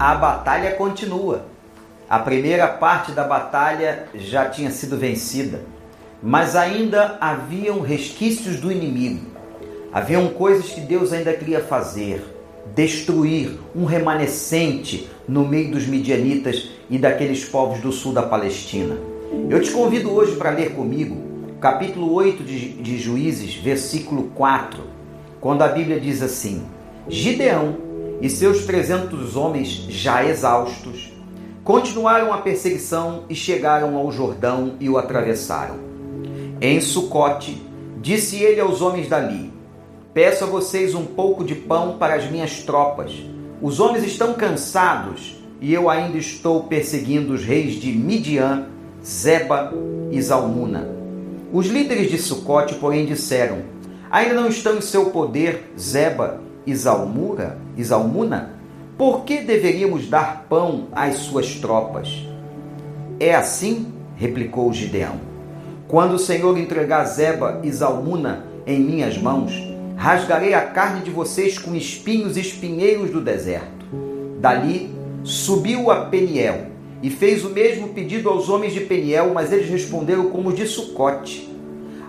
a batalha continua. A primeira parte da batalha já tinha sido vencida, mas ainda haviam resquícios do inimigo. Haviam coisas que Deus ainda queria fazer, destruir um remanescente no meio dos midianitas e daqueles povos do sul da Palestina. Eu te convido hoje para ler comigo capítulo 8 de, de Juízes, versículo 4, quando a Bíblia diz assim: Gideão e seus trezentos homens já exaustos continuaram a perseguição e chegaram ao Jordão e o atravessaram. Em Sucote, disse ele aos homens dali: Peço a vocês um pouco de pão para as minhas tropas. Os homens estão cansados e eu ainda estou perseguindo os reis de Midian, Zeba e Zalmuna. Os líderes de Sucote, porém, disseram: Ainda não estão em seu poder Zeba Zalmura, e Zalmuna? Por que deveríamos dar pão às suas tropas? É assim, replicou Gideão. Quando o Senhor entregar Zeba e Zalmuna em minhas mãos, rasgarei a carne de vocês com espinhos e espinheiros do deserto. Dali subiu a Peniel e fez o mesmo pedido aos homens de Peniel, mas eles responderam como os de Sucote.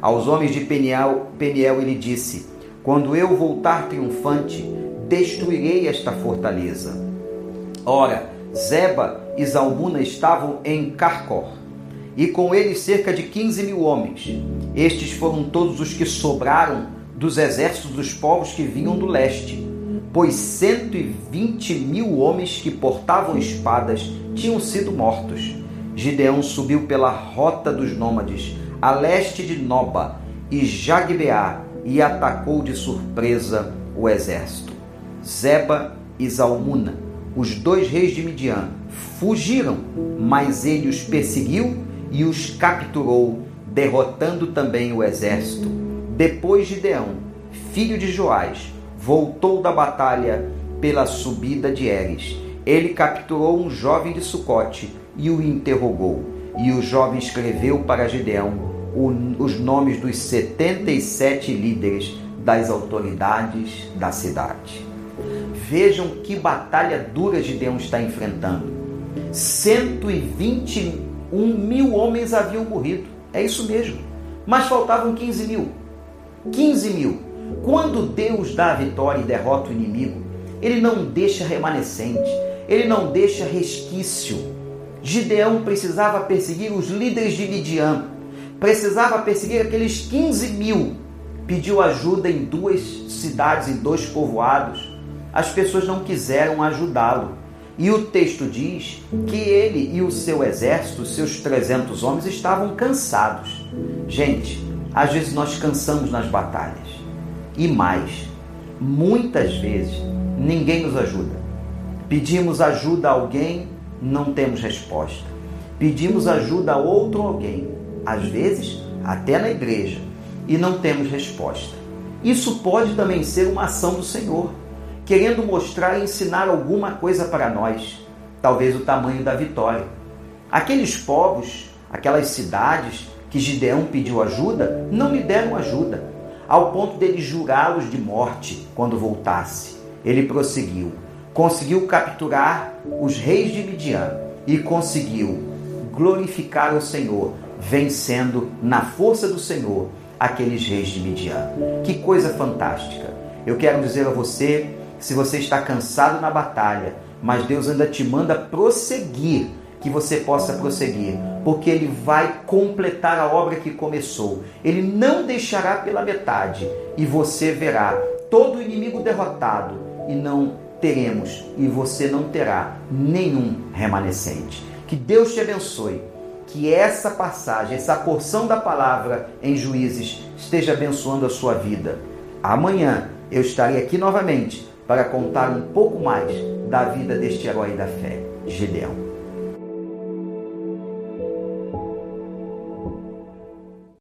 Aos homens de Peniel, Peniel ele disse: Quando eu voltar triunfante, destruirei esta fortaleza. Ora, Zeba e Zalmuna estavam em Carcor, e com eles cerca de quinze mil homens. Estes foram todos os que sobraram dos exércitos dos povos que vinham do leste pois 120 mil homens que portavam espadas tinham sido mortos. Gideão subiu pela rota dos nômades, a leste de Noba e Jagbeá, e atacou de surpresa o exército. Zeba e Zalmuna, os dois reis de Midian, fugiram, mas ele os perseguiu e os capturou, derrotando também o exército. Depois Gideão, filho de Joás, voltou da batalha pela subida de Eres. Ele capturou um jovem de Sucote e o interrogou. E o jovem escreveu para Gideão os nomes dos 77 líderes das autoridades da cidade. Vejam que batalha dura Gideão está enfrentando. 121 mil homens haviam morrido. É isso mesmo. Mas faltavam 15 mil. 15 mil. Quando Deus dá a vitória e derrota o inimigo, ele não deixa remanescente, ele não deixa resquício. Gideão precisava perseguir os líderes de Midian, precisava perseguir aqueles 15 mil. Pediu ajuda em duas cidades, em dois povoados. As pessoas não quiseram ajudá-lo. E o texto diz que ele e o seu exército, seus 300 homens, estavam cansados. Gente, às vezes nós cansamos nas batalhas. E mais, muitas vezes ninguém nos ajuda. Pedimos ajuda a alguém, não temos resposta. Pedimos ajuda a outro alguém, às vezes até na igreja, e não temos resposta. Isso pode também ser uma ação do Senhor, querendo mostrar e ensinar alguma coisa para nós, talvez o tamanho da vitória. Aqueles povos, aquelas cidades que Gideão pediu ajuda, não lhe deram ajuda ao ponto dele jurá-los de morte quando voltasse. Ele prosseguiu, conseguiu capturar os reis de Midian e conseguiu glorificar o Senhor, vencendo na força do Senhor aqueles reis de Midian. Que coisa fantástica! Eu quero dizer a você, se você está cansado na batalha, mas Deus ainda te manda prosseguir que você possa prosseguir, porque Ele vai completar a obra que começou. Ele não deixará pela metade e você verá todo o inimigo derrotado e não teremos e você não terá nenhum remanescente. Que Deus te abençoe. Que essa passagem, essa porção da palavra em Juízes esteja abençoando a sua vida. Amanhã eu estarei aqui novamente para contar um pouco mais da vida deste herói da fé, Gideão.